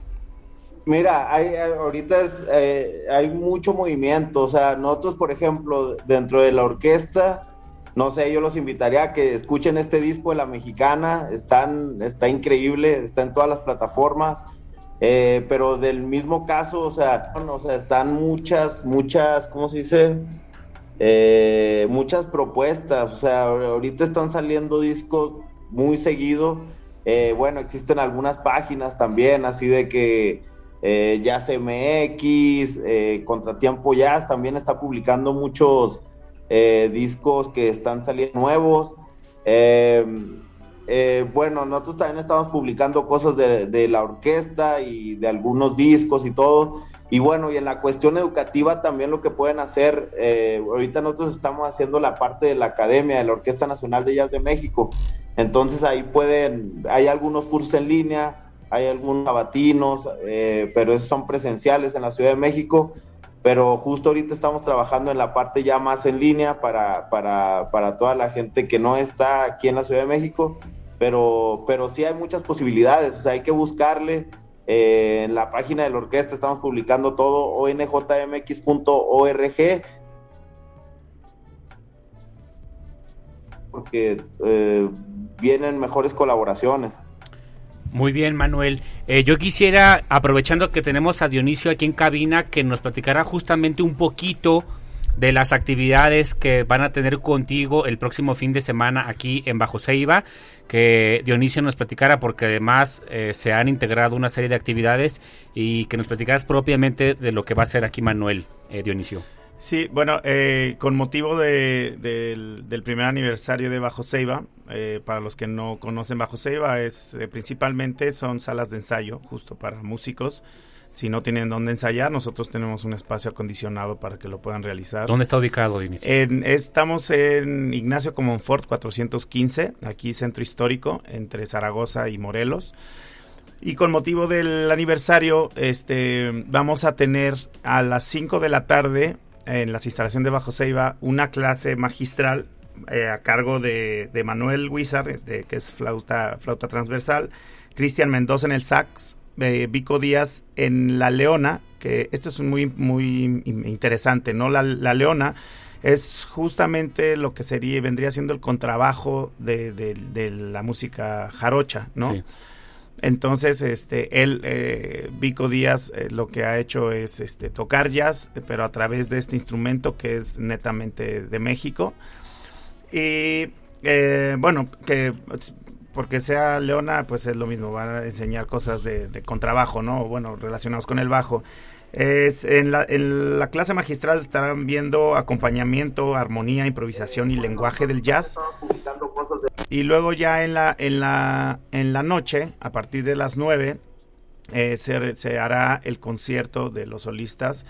Mira, hay, ahorita eh, hay mucho movimiento, o sea, nosotros, por ejemplo, dentro de la orquesta, no sé, yo los invitaría a que escuchen este disco de la mexicana, están, está increíble, está en todas las plataformas, eh, pero del mismo caso, o sea, o sea, están muchas, muchas, ¿cómo se dice? Eh, muchas propuestas, o sea, ahorita están saliendo discos muy seguido, eh, bueno, existen algunas páginas también, así de que Jazz MX, Contratiempo Jazz también está publicando muchos eh, discos que están saliendo nuevos. Em, eh, bueno, nosotros también estamos publicando cosas de, la orquesta y de algunos discos y todo. Y bueno, y en la cuestión educativa también lo que pueden hacer, eh, ahorita nosotros estamos haciendo la parte de la academia de la Orquesta Nacional de Jazz de México. Entonces ahí pueden, hay algunos cursos en línea, hay algunos sabatinos, pero esos son presenciales en la Ciudad de México pero justo ahorita estamos trabajando en la parte ya más en línea para, para, para toda la gente que no está aquí en la Ciudad de México, pero, pero sí hay muchas posibilidades, o sea, hay que buscarle. Eh, en la página de la orquesta estamos publicando todo, onjmx.org, porque eh, vienen mejores colaboraciones. Muy bien, Manuel. Eh, yo quisiera, aprovechando que tenemos a Dionisio aquí en cabina, que nos platicara justamente un poquito de las actividades que van a tener contigo el próximo fin de semana aquí en Bajo Ceiba, que Dionisio nos platicara porque además eh, se han integrado una serie de actividades y que nos platicaras propiamente de lo que va a hacer aquí Manuel, eh, Dionisio. Sí, bueno, eh, con motivo de, del, primer aniversario de Bajo Ceiba, eh, para los que no conocen Bajo Ceiba, es eh, principalmente son salas de ensayo, justo para músicos. Si no tienen dónde ensayar, nosotros tenemos un espacio acondicionado para que lo puedan realizar. ¿Dónde está ubicado, Dionisio? estamos en Ignacio Comonfort 415, aquí centro histórico, entre Zaragoza y Morelos. Y con motivo del aniversario, este, vamos a tener a las 5 de la tarde en las instalaciones de Bajo Ceiba una clase magistral eh, a cargo de, Manuel Huizar, que es flauta, flauta transversal, Cristian Mendoza en el sax, eh, Vico Díaz en la leona, que esto es muy, muy interesante, ¿no? La, leona es justamente lo que sería, vendría siendo el contrabajo de, de la música jarocha, ¿no? Sí. Entonces, este, él, eh, Vico Díaz, eh, lo que ha hecho es este, tocar jazz, pero a través de este instrumento que es netamente de México. Y eh, bueno, que porque sea Leona, pues es lo mismo, van a enseñar cosas de, de contrabajo, ¿no? Bueno, relacionados con el bajo. Es, en, la, en, la, clase magistral estarán viendo acompañamiento, armonía, improvisación y lenguaje del jazz. Y luego ya en la, en la, en la noche, a partir de las 9, eh, se, se, hará el concierto de los solistas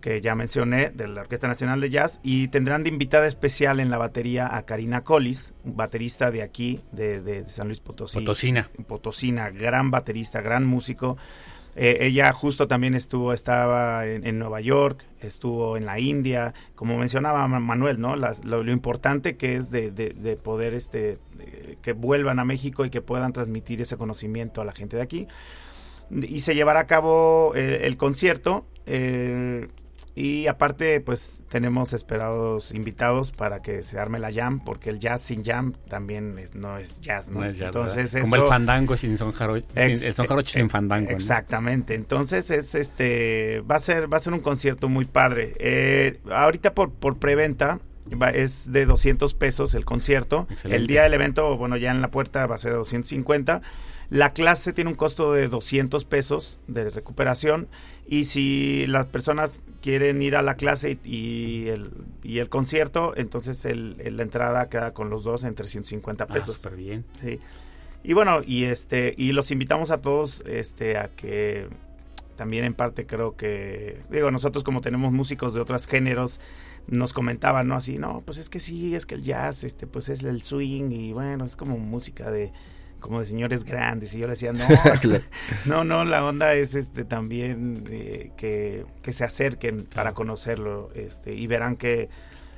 que ya mencioné, de la Orquesta Nacional de Jazz, y tendrán de invitada especial en la batería a Karina Collis, baterista de aquí, de, de San Luis Potosí. Potosina. Potosina, gran baterista, gran músico Eh, ella justo también estuvo, estaba en, Nueva York, estuvo en la India, como mencionaba Manuel, ¿no? lo, importante que es de, de, poder este, que vuelvan a México y que puedan transmitir ese conocimiento a la gente de aquí. Y se llevará a cabo eh, el concierto. Eh, y aparte, pues tenemos esperados invitados para que se arme la jam, porque el jazz sin jam también no es jazz, ¿no? es jazz, Entonces, Como el fandango sin son jarocho, el son sin fandango. Exactamente. Entonces es este va a ser va a ser un concierto muy padre. Eh, ahorita por por preventa es de 200 pesos el concierto. El día del evento, bueno, ya en la puerta va a ser de 250. La clase tiene un costo de 200 pesos de recuperación y si las personas quieren ir a la clase y, el, y el concierto, entonces el, la entrada queda con los dos en 350 ah, pesos. súper bien. Sí. Y bueno, y este y los invitamos a todos este a que también en parte creo que digo, nosotros como tenemos músicos de otros géneros nos comentaban, ¿no? Así, no, pues es que sí, es que el jazz este pues es el swing y bueno, es como música de como de señores grandes y yo le decía no [LAUGHS] no no la onda es este también eh, que, que, se acerquen para conocerlo este y verán que,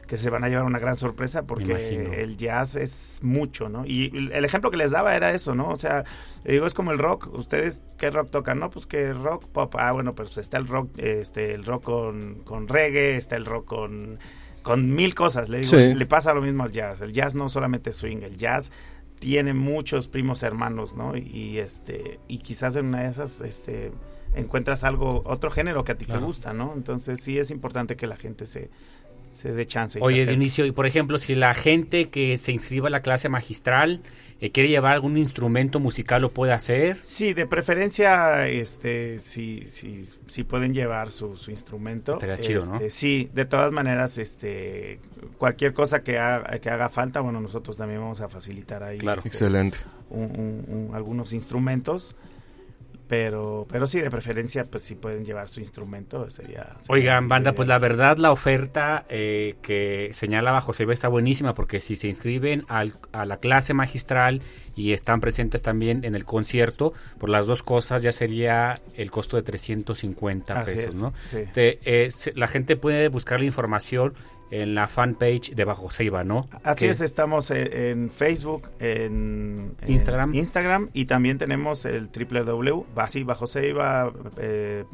que se van a llevar una gran sorpresa porque el jazz es mucho no y el ejemplo que les daba era eso no o sea digo es como el rock ustedes qué rock tocan no pues que rock pop. Ah bueno pues está el rock este el rock con, con reggae está el rock con con mil cosas le digo le pasa lo mismo al jazz. El jazz no solamente swing el jazz tiene muchos primos hermanos, ¿no? Y, este y quizás en una de esas este encuentras algo otro género que a ti te gusta, ¿no? Entonces sí es importante que la gente se se dé chance. Oye, Dionisio, y por ejemplo, si la gente que se inscriba a la clase magistral eh, quiere llevar algún instrumento musical, ¿lo puede hacer? Sí, de preferencia, este, sí, sí, sí pueden llevar su, su instrumento. Estaría chido, ¿no? Este, sí, de todas maneras, este, cualquier cosa que haga, que haga falta, bueno, nosotros también vamos a facilitar ahí. Claro. Este, Excelente. algunos instrumentos pero pero sí de preferencia pues si pueden llevar su instrumento sería, oigan banda pues la verdad la oferta eh, que señalaba José B está buenísima porque si se inscriben al, a la clase magistral y están presentes también en el concierto por las dos cosas ya sería el costo de 350 pesos no eh, la gente puede buscar la información en la fanpage de Bajo Ceiba, ¿no? Así es, estamos en, Facebook, en, Instagram. Instagram y también tenemos el www.bajoceiba.com. Eh,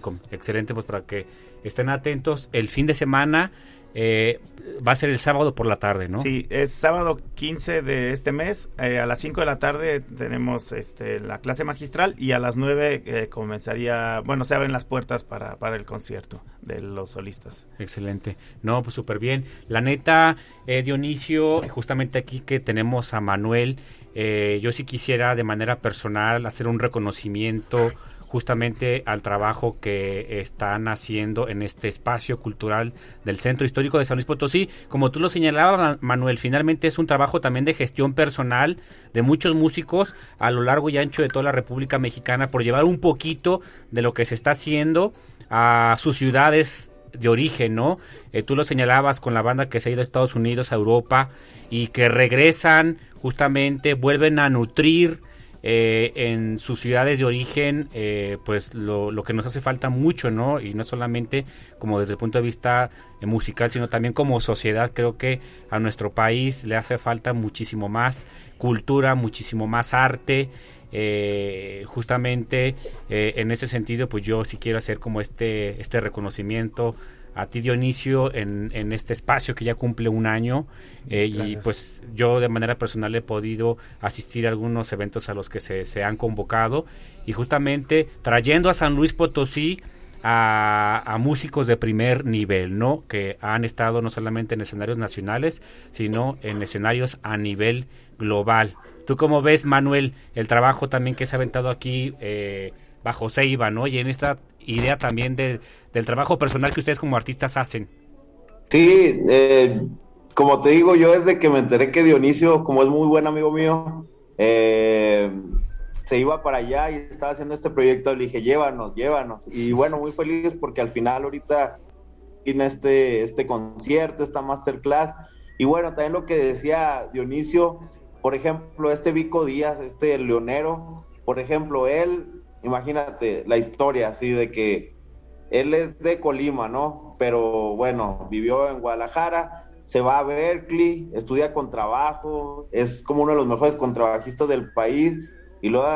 .com. Excelente, pues para que estén atentos. El fin de semana eh, va a ser el sábado por la tarde, ¿no? Sí, es sábado 15 de este mes. Eh, a las 5 de la tarde tenemos este, la clase magistral y a las 9 eh, comenzaría, bueno, se abren las puertas para, para el concierto de los solistas. Excelente. No, pues súper bien. La neta, Dionisio, justamente aquí que tenemos a Manuel, yo sí quisiera de manera personal hacer un reconocimiento justamente al trabajo que están haciendo en este espacio cultural del Centro Histórico de San Luis Potosí. Como tú lo señalabas, Manuel, finalmente es un trabajo también de gestión personal de muchos músicos a lo largo y ancho de toda la República Mexicana por llevar un poquito de lo que se está haciendo a sus ciudades de origen, ¿no? Eh, tú lo señalabas con la banda que se ha ido a Estados Unidos, a Europa, y que regresan justamente, vuelven a nutrir eh, en sus ciudades de origen, eh, pues lo, que nos hace falta mucho, ¿no? Y no solamente como desde el punto de vista eh, musical, sino también como sociedad, creo que a nuestro país le hace falta muchísimo más cultura, muchísimo más arte. justamente en ese sentido, pues yo sí quiero hacer como este, este reconocimiento a ti Dionisio en, en este espacio que ya cumple un año eh, y pues yo de manera personal he podido asistir a algunos eventos a los que se, se han convocado y justamente trayendo a San Luis Potosí a, a, músicos de primer nivel, ¿no? Que han estado no solamente en escenarios nacionales, sino en escenarios a nivel global. ¿Tú cómo ves, Manuel, el trabajo también que se ha aventado aquí eh, bajo Ceiba, ¿no? Y en esta idea también del trabajo personal que ustedes como artistas hacen. Sí, eh, como te digo, yo desde que me enteré que Dionisio, como es muy buen amigo mío, eh, se iba para allá y estaba haciendo este proyecto, le dije, llévanos, llévanos. Y bueno, muy feliz porque al final ahorita tiene este, este concierto, esta masterclass. Y bueno, también lo que decía Dionisio, por ejemplo, este Vico Díaz, este leonero, por ejemplo, él imagínate la historia así de que él es de Colima, ¿no? Pero bueno, vivió en Guadalajara, se va a Berkeley, estudia contrabajo, es como uno de los mejores contrabajistas del país y luego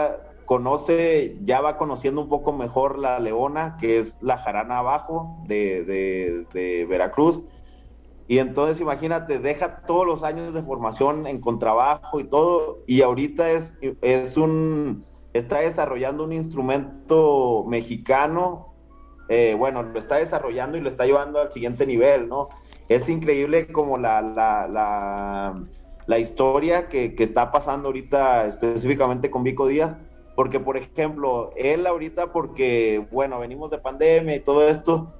conoce, ya va conociendo un poco mejor la Leona, que es la jarana abajo de, de, Veracruz. Y entonces imagínate, deja todos los años de formación en contrabajo y todo, y ahorita es, es un, está desarrollando un instrumento mexicano eh, bueno, lo está desarrollando y lo está llevando al siguiente nivel, ¿no? Es increíble como la, la, la, historia que, que, está pasando ahorita específicamente con Vico Díaz, porque por ejemplo, él ahorita, porque, bueno, venimos de pandemia y todo esto,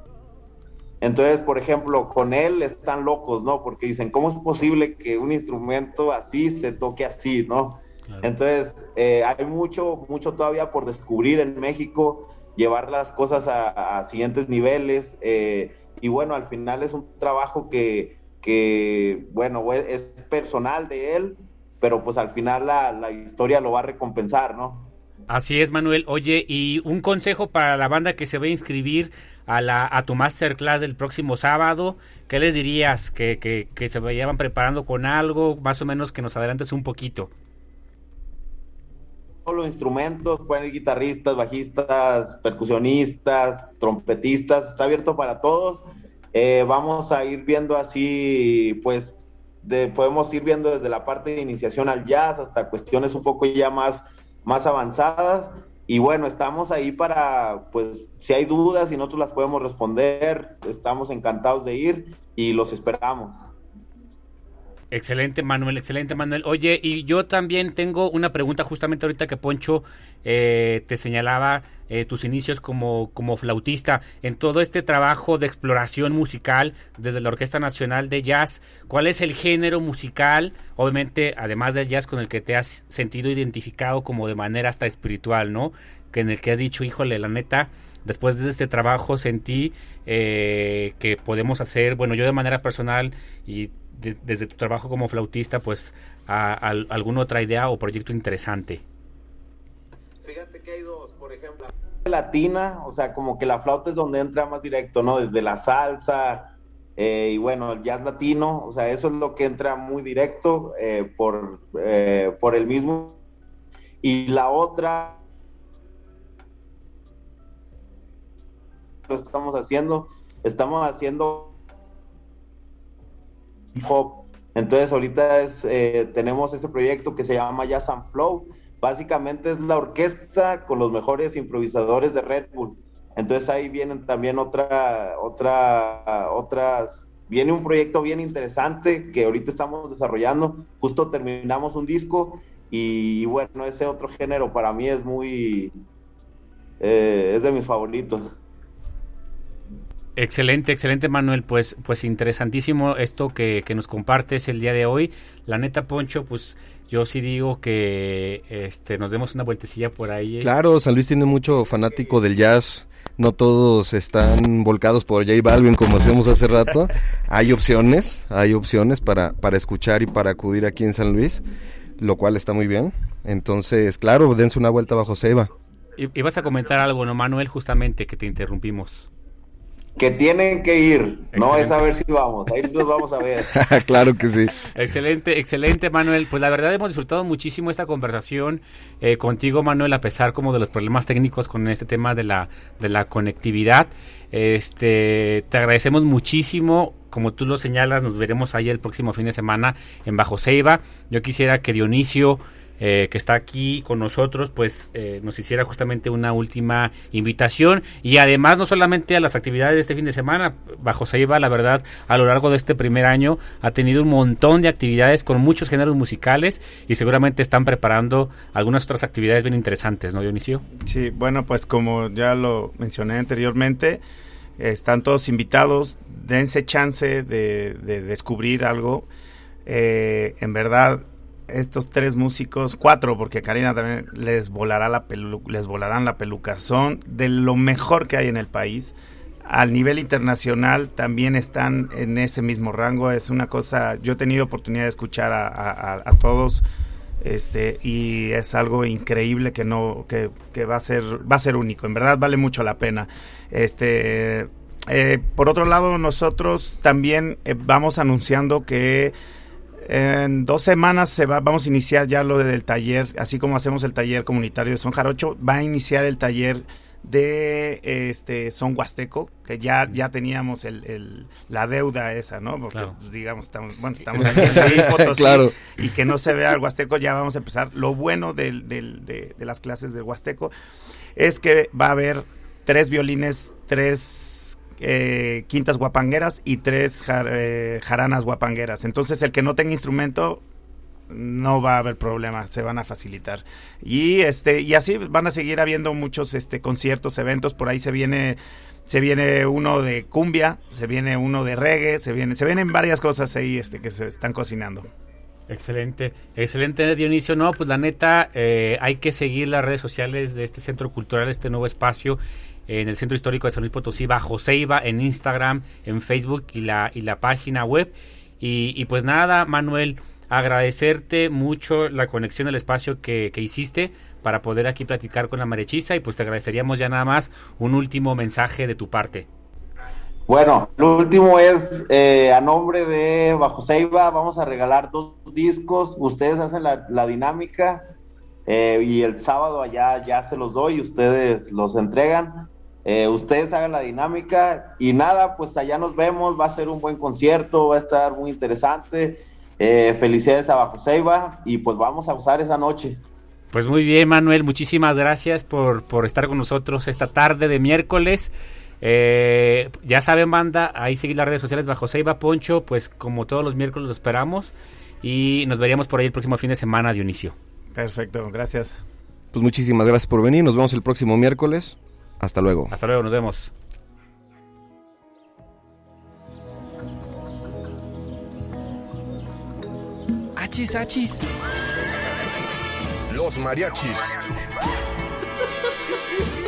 entonces, por ejemplo, con él están locos, ¿no? Porque dicen, ¿cómo es posible que un instrumento así se toque así, ¿no? Entonces, eh, hay mucho, mucho todavía por descubrir en México llevar las cosas a, siguientes niveles. Eh, y bueno, al final es un trabajo que, que, bueno, es personal de él, pero pues al final la, la historia lo va a recompensar, ¿no? Así es, Manuel. Oye, y un consejo para la banda que se va a inscribir a, la, a tu masterclass del próximo sábado. ¿Qué les dirías? ¿Que, que, que se vayan preparando con algo? Más o menos que nos adelantes un poquito los instrumentos, pueden ir guitarristas, bajistas, percusionistas, trompetistas, está abierto para todos. Eh, vamos a ir viendo así, pues, de, podemos ir viendo desde la parte de iniciación al jazz hasta cuestiones un poco ya más, más avanzadas. Y bueno, estamos ahí para, pues, si hay dudas y nosotros las podemos responder, estamos encantados de ir y los esperamos. Excelente, Manuel, excelente, Manuel. Oye, y yo también tengo una pregunta justamente ahorita que Poncho eh, te señalaba eh, tus inicios como, como flautista. En todo este trabajo de exploración musical desde la Orquesta Nacional de Jazz, ¿cuál es el género musical, obviamente, además del jazz, con el que te has sentido identificado como de manera hasta espiritual, ¿no? Que en el que has dicho, híjole, la neta, después de este trabajo sentí eh, que podemos hacer, bueno, yo de manera personal y desde tu trabajo como flautista, pues, a, alguna otra idea o proyecto interesante? Fíjate que hay dos, por ejemplo, latina, o sea, como que la flauta es donde entra más directo, ¿no? Desde la salsa eh, y bueno, el jazz latino, o sea, eso es lo que entra muy directo eh, por, eh, por el mismo. Y la otra, lo estamos haciendo, estamos haciendo hop. Entonces ahorita es, eh, tenemos ese proyecto que se llama Jazz and Flow. Básicamente es la orquesta con los mejores improvisadores de Red Bull. Entonces ahí vienen también otra, otra, otras, viene un proyecto bien interesante que ahorita estamos desarrollando. Justo terminamos un disco y bueno, ese otro género para mí es muy, eh, es de mis favoritos. Excelente, excelente Manuel, pues, pues interesantísimo esto que, nos compartes el día de hoy. La neta, Poncho, pues yo sí digo que este, nos demos una vueltecilla por ahí. ¿eh? Claro, San Luis tiene mucho fanático del jazz. No todos están volcados por J Balvin como hacemos hace rato. [LAUGHS] Hay opciones, hay opciones para, para escuchar y para acudir aquí en San Luis, lo cual está muy bien. Entonces, claro, dense una vuelta bajo Seba. Y, y vas a comentar algo, ¿no, Manuel? Justamente que te interrumpimos que tienen que ir, no es a ver si vamos, ahí nos vamos a ver. [LAUGHS] claro que sí. Excelente, excelente Manuel. Pues la verdad hemos disfrutado muchísimo esta conversación eh, contigo Manuel, a pesar como de los problemas técnicos con este tema de la, de la conectividad. Este, te agradecemos muchísimo. Como tú lo señalas, nos veremos ahí el próximo fin de semana en Bajo Ceiba. Yo quisiera que Dionisio eh, que está aquí con nosotros, pues eh, nos hiciera justamente una última invitación y además no solamente a las actividades de este fin de semana, Bajo Saiba, la verdad, a lo largo de este primer año ha tenido un montón de actividades con muchos géneros musicales y seguramente están preparando algunas otras actividades bien interesantes, ¿no, Dionisio? Sí, bueno, pues como ya lo mencioné anteriormente, están todos invitados, dense chance de, descubrir algo. Eh, en verdad, estos tres músicos, cuatro, porque Karina también les volará la les volarán la peluca, son de lo mejor que hay en el país. Al nivel internacional también están en ese mismo rango. Es una cosa, yo he tenido oportunidad de escuchar a, todos este y es algo increíble que no que, que va a ser va a ser único en verdad vale mucho la pena este eh, por otro lado nosotros también eh, vamos anunciando que en dos semanas se va, vamos a iniciar ya lo del taller, así como hacemos el taller comunitario de Son Jarocho, va a iniciar el taller de este son huasteco que ya ya teníamos el, el la deuda esa no porque Claro. pues, digamos estamos bueno estamos aquí en [LAUGHS] Potosí, Claro. y que no se vea el huasteco ya vamos a empezar lo bueno del, del- de, de las clases del huasteco es que va a haber tres violines tres eh, quintas guapangueras y tres eh, jaranas guapangueras entonces el que no tenga instrumento no va a haber problema, se van a facilitar. Y este y así van a seguir habiendo muchos este conciertos, eventos, por ahí se viene se viene uno de cumbia, se viene uno de reggae, se viene se vienen varias cosas ahí este que se están cocinando. Excelente, excelente Dionisio. No, pues la neta, eh, hay que seguir las redes sociales de este centro cultural, este nuevo espacio en el Centro Histórico de San Luis Potosí, bajo Ceiba, en Instagram, en Facebook y la, y la página web. Y, pues nada, Manuel, agradecerte mucho la conexión del espacio que, que hiciste para poder aquí platicar con la Marechiza y pues te agradeceríamos ya nada más un último mensaje de tu parte. Bueno, lo último es eh, a nombre de Bajo Ceiba, vamos a regalar dos discos. Ustedes hacen la, la dinámica eh, y el sábado allá ya se los doy, ustedes los entregan. Eh, ustedes hagan la dinámica y nada, pues allá nos vemos. Va a ser un buen concierto, va a estar muy interesante. Eh, felicidades a Bajo Ceiba y pues vamos a usar esa noche. Pues muy bien, Manuel, muchísimas gracias por, por estar con nosotros esta tarde de miércoles. Eh, ya saben, banda, ahí seguir las redes sociales bajo Seiba Poncho, pues como todos los miércoles lo esperamos y nos veríamos por ahí el próximo fin de semana, Dionisio. Perfecto, gracias. Pues muchísimas gracias por venir. Nos vemos el próximo miércoles. Hasta luego. Hasta luego, nos vemos. Achis, achis. Los mariachis.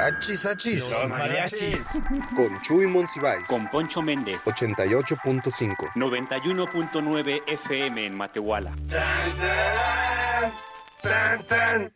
Achis, achis. Los mariachis. Con Chuy Monsiváis. Con Poncho Méndez. 88.5. 91.9 FM en Matehuala. Tan, tan.